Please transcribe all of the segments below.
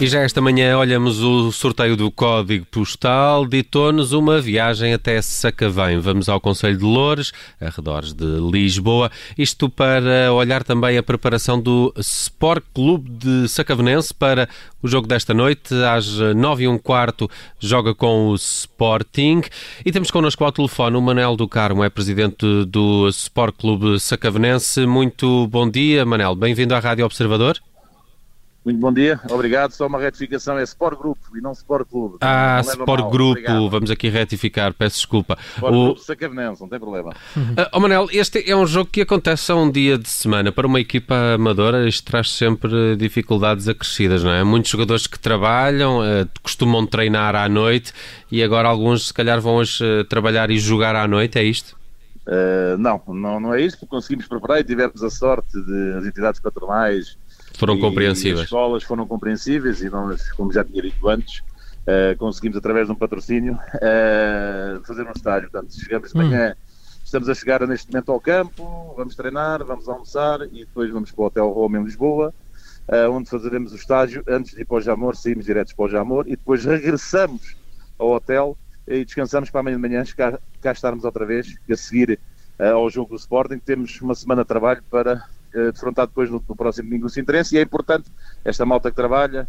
E já esta manhã olhamos o sorteio do código postal, ditou-nos uma viagem até Sacavém. Vamos ao Conselho de Loures, arredores de Lisboa, isto para olhar também a preparação do Sport Clube de Sacavenense para o jogo desta noite, às nove e um quarto, joga com o Sporting. E temos connosco ao telefone o Manel do Carmo, é presidente do Sport Clube Sacavenense. Muito bom dia, Manel. Bem-vindo à Rádio Observador. Muito bom dia, obrigado. Só uma retificação, é Sport Grupo e não Sport Clube. Ah, Sport mal. Grupo, obrigado. vamos aqui retificar, peço desculpa. Sport o... Grupo Sacavenense, não tem problema. Uh, oh Manel, este é um jogo que acontece a um dia de semana. Para uma equipa amadora, isto traz sempre dificuldades acrescidas, não é? Muitos jogadores que trabalham, uh, costumam treinar à noite e agora alguns, se calhar, vão hoje uh, trabalhar e jogar à noite, é isto? Não, não, não é isto. Conseguimos preparar e tivemos a sorte de as entidades patronais foram compreensíveis. As escolas foram compreensíveis e nós, como já tinha dito antes, uh, conseguimos através de um patrocínio uh, fazer um estádio. Portanto, chegamos de manhã, hum. estamos a chegar neste momento ao campo, vamos treinar, vamos almoçar e depois vamos para o Hotel Roma em Lisboa, uh, onde fazeremos o estágio. Antes de ir para o Jamor, saímos diretos para o Jamor e depois regressamos ao hotel e descansamos para amanhã de manhã cá, cá estarmos outra vez a seguir ao jogo do Sporting. Temos uma semana de trabalho para uh, defrontar depois no, no próximo domingo o Sintrense e é importante esta malta que trabalha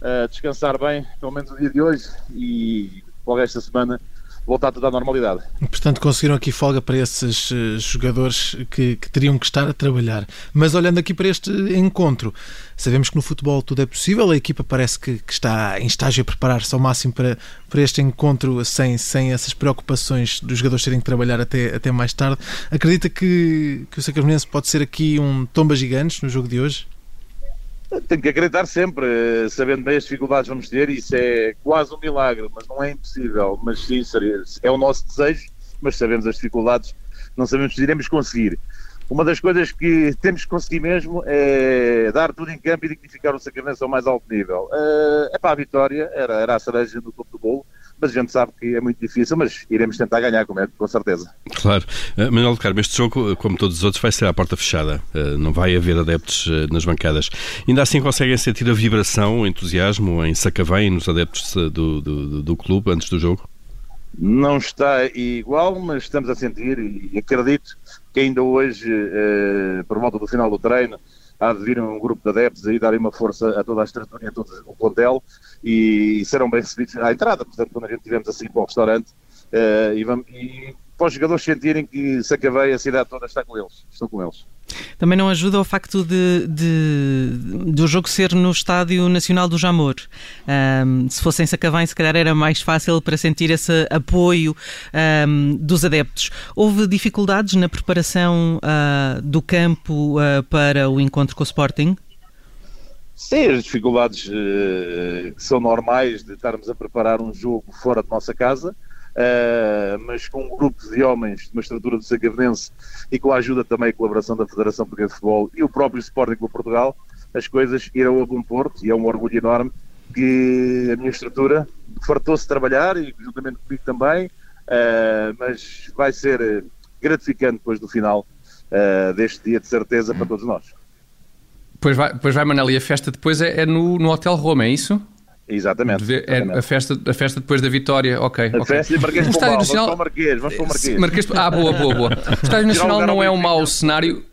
uh, descansar bem, pelo menos o dia de hoje e logo esta semana voltar tudo à normalidade. Portanto, conseguiram aqui folga para esses uh, jogadores que, que, teriam que estar a trabalhar. Mas olhando aqui para este encontro, sabemos que no futebol tudo é possível, a equipa parece que, que está em estágio a preparar-se ao máximo para, para este encontro sem, sem essas preocupações dos jogadores terem que trabalhar até, até mais tarde. Acredita que, que o Sacavenense pode ser aqui um tomba gigantes no jogo de hoje? Tenho que acreditar sempre, sabendo bem as dificuldades que vamos ter, isso é quase um milagre, mas não é impossível. Mas sim, é o nosso desejo, mas sabemos as dificuldades, não sabemos se iremos conseguir. Uma das coisas que temos que conseguir mesmo é dar tudo em campo e dignificar o Sacramento ao mais alto nível. É para a vitória, era, era a cereja do topo do bolo mas a gente sabe que é muito difícil, mas iremos tentar ganhar, com, com certeza. Claro. Uh, Manuel de Carmo, este jogo, como todos os outros, vai ser à porta fechada. Uh, não vai haver adeptos uh, nas bancadas. Ainda assim conseguem sentir a vibração, o entusiasmo em Sacavém, nos adeptos do, do, do clube, antes do jogo? Não está igual, mas estamos a sentir e acredito que ainda hoje, por volta do final do treino, há de vir um grupo de adeptos aí darem uma força a toda a estrutura e a todo o plantel e serão bem recebidos à entrada. Portanto, quando a gente estivermos assim para o restaurante uh, e, vamos, e para os jogadores sentirem que Sacavei, a cidade toda está com eles, estão com eles. Também não ajuda o facto de, de, do jogo ser no Estádio Nacional do Jamor. Um, se fosse em Sacavém, se calhar era mais fácil para sentir esse apoio um, dos adeptos. Houve dificuldades na preparação uh, do campo uh, para o encontro com o Sporting? Sim, as dificuldades uh, que são normais de estarmos a preparar um jogo fora de nossa casa uh, mas com um grupo de homens de uma estrutura do Sacavenense e com a ajuda também e colaboração da Federação Portuguesa de Futebol e o próprio Sporting Clube Portugal, as coisas irão a bom porto e é um orgulho enorme que a minha estrutura fartou-se trabalhar e juntamente comigo também, uh, mas vai ser gratificante depois do final uh, deste dia de certeza para todos nós. Pois vai, pois vai Manel, e a festa depois é, é no, no Hotel Roma, é isso? Exatamente. É a, festa, a festa depois da vitória, ok. A okay. festa de Marquês de Pombal, Nacional... vamos para o Marquês, vamos para o Marquês. Marquês... Ah, boa, boa, boa. O Estádio Nacional não é um mau cenário...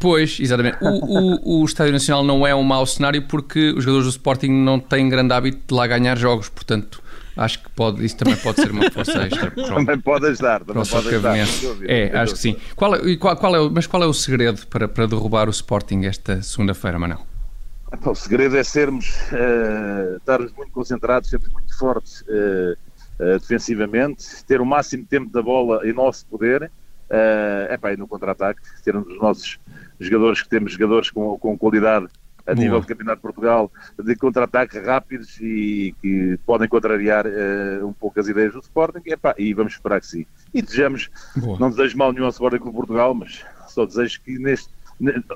Pois, exatamente. O, o, o Estádio Nacional não é um mau cenário porque os jogadores do Sporting não têm grande hábito de lá ganhar jogos, portanto acho que pode, isso também pode ser uma força extra. também pode ajudar, também pode ajudar. É, acho que sim. Qual é, qual, qual é, mas qual é o segredo para, para derrubar o Sporting esta segunda-feira, Manel? O segredo é sermos, uh, estarmos muito concentrados, sermos muito fortes uh, uh, defensivamente, ter o máximo tempo da bola em nosso poder, uh, epá, e no contra-ataque, ter um dos nossos jogadores, que temos jogadores com, com qualidade a Boa. nível do Campeonato de Portugal, de contra-ataque rápidos e que podem contrariar uh, um pouco as ideias do Sporting, epá, e vamos esperar que sim. E desejamos, Boa. não desejo mal nenhum ao Sporting Clube Portugal, mas só desejo que neste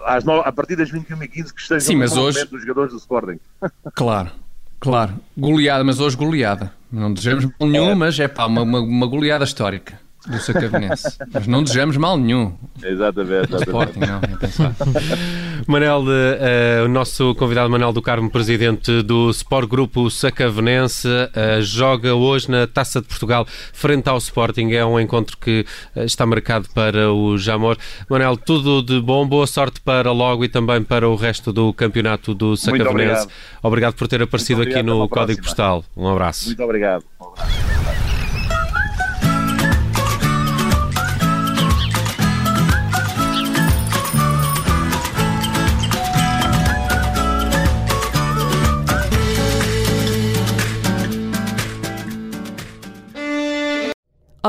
às no... a partir das 21 e 15 que estejam Sim, mas hoje... dos jogadores do Sporting. Claro, claro. Goleada, mas hoje goleada. Não desejamos nenhum, é. mas é pá, uma, uma, uma goleada histórica. Do Sacavenense. Mas não desejamos mal nenhum. Exatamente. Sporting, não, é. Manel, uh, o nosso convidado Manel do Carmo, presidente do Sport Grupo Sacavenense, uh, joga hoje na Taça de Portugal frente ao Sporting. É um encontro que uh, está marcado para o Jamor. Manel, tudo de bom, boa sorte para logo e também para o resto do campeonato do Sacavenense. Obrigado. obrigado. por ter aparecido aqui no Código Postal. Um abraço. Muito obrigado.